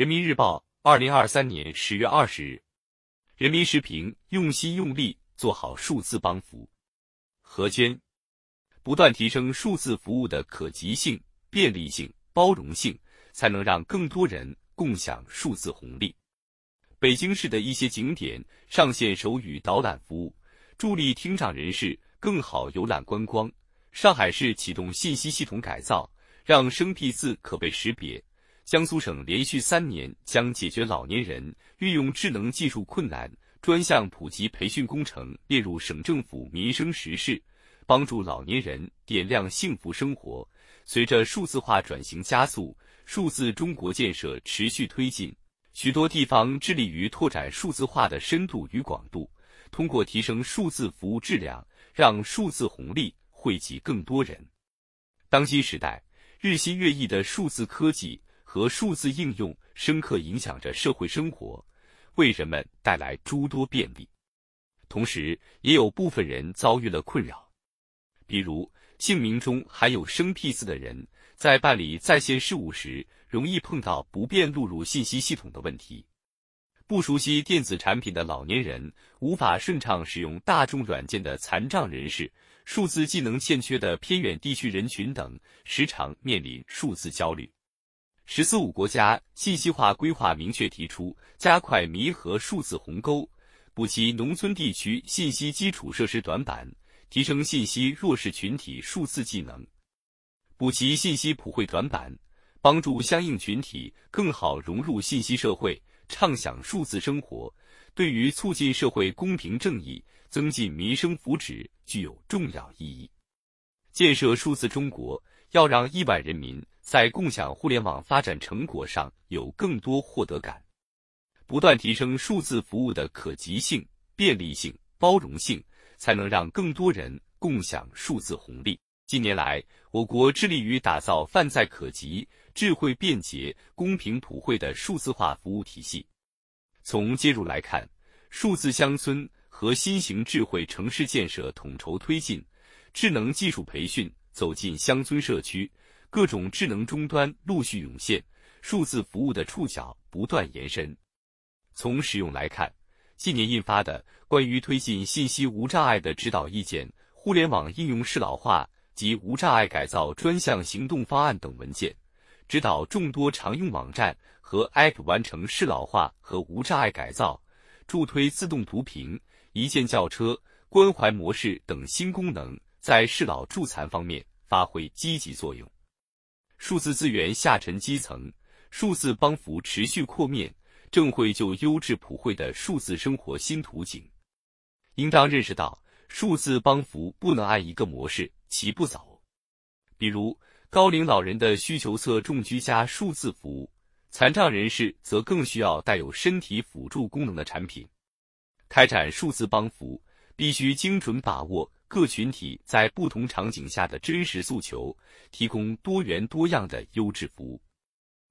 人民日报，二零二三年十月二十日。人民时评：用心用力做好数字帮扶。何坚，不断提升数字服务的可及性、便利性、包容性，才能让更多人共享数字红利。北京市的一些景点上线手语导览服务，助力听障人士更好游览观光。上海市启动信息系统改造，让生僻字可被识别。江苏省连续三年将解决老年人运用智能技术困难专项普及培训工程列入省政府民生实事，帮助老年人点亮幸福生活。随着数字化转型加速，数字中国建设持续推进，许多地方致力于拓展数字化的深度与广度，通过提升数字服务质量，让数字红利惠及更多人。当今时代，日新月异的数字科技。和数字应用深刻影响着社会生活，为人们带来诸多便利。同时，也有部分人遭遇了困扰，比如姓名中含有生僻字的人，在办理在线事务时，容易碰到不便录入信息系统的问题；不熟悉电子产品的老年人，无法顺畅使用大众软件的残障人士，数字技能欠缺的偏远地区人群等，时常面临数字焦虑。“十四五”国家信息化规划明确提出，加快弥合数字鸿沟，补齐农村地区信息基础设施短板，提升信息弱势群体数字技能，补齐信息普惠短板，帮助相应群体更好融入信息社会，畅享数字生活，对于促进社会公平正义、增进民生福祉具有重要意义。建设数字中国，要让亿万人民。在共享互联网发展成果上有更多获得感，不断提升数字服务的可及性、便利性、包容性，才能让更多人共享数字红利。近年来，我国致力于打造泛在可及、智慧便捷、公平普惠的数字化服务体系。从接入来看，数字乡村和新型智慧城市建设统筹推进，智能技术培训走进乡村社区。各种智能终端陆续涌现，数字服务的触角不断延伸。从使用来看，近年印发的《关于推进信息无障碍的指导意见》《互联网应用适老化及无障碍改造专项行动方案》等文件，指导众多常用网站和 App 完成适老化和无障碍改造，助推自动读屏、一键叫车、关怀模式等新功能在适老助残方面发挥积极作用。数字资源下沉基层，数字帮扶持续扩面，正绘就优质普惠的数字生活新图景。应当认识到，数字帮扶不能按一个模式齐步走。比如，高龄老人的需求侧重居家数字服务，残障人士则更需要带有身体辅助功能的产品。开展数字帮扶，必须精准把握。各群体在不同场景下的真实诉求，提供多元多样的优质服务。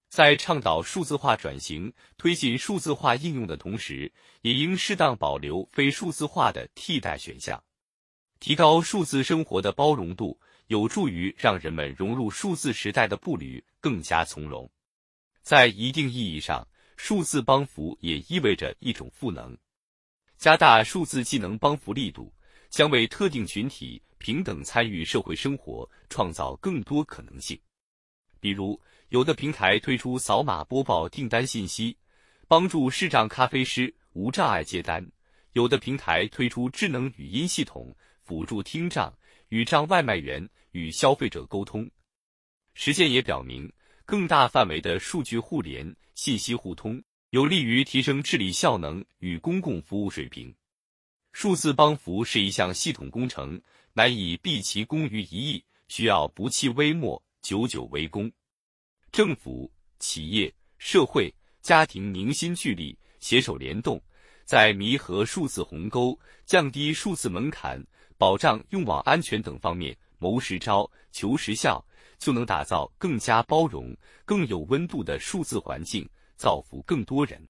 在倡导数字化转型、推进数字化应用的同时，也应适当保留非数字化的替代选项，提高数字生活的包容度，有助于让人们融入数字时代的步履更加从容。在一定意义上，数字帮扶也意味着一种赋能，加大数字技能帮扶力度。将为特定群体平等参与社会生活创造更多可能性。比如，有的平台推出扫码播报订单信息，帮助视障咖啡师无障碍接单；有的平台推出智能语音系统，辅助听障、语障外卖员与消费者沟通。实践也表明，更大范围的数据互联、信息互通，有利于提升治理效能与公共服务水平。数字帮扶是一项系统工程，难以毕其功于一役，需要不弃微末，久久为功。政府、企业、社会、家庭凝心聚力，携手联动，在弥合数字鸿沟、降低数字门槛、保障用网安全等方面谋实招、求实效，就能打造更加包容、更有温度的数字环境，造福更多人。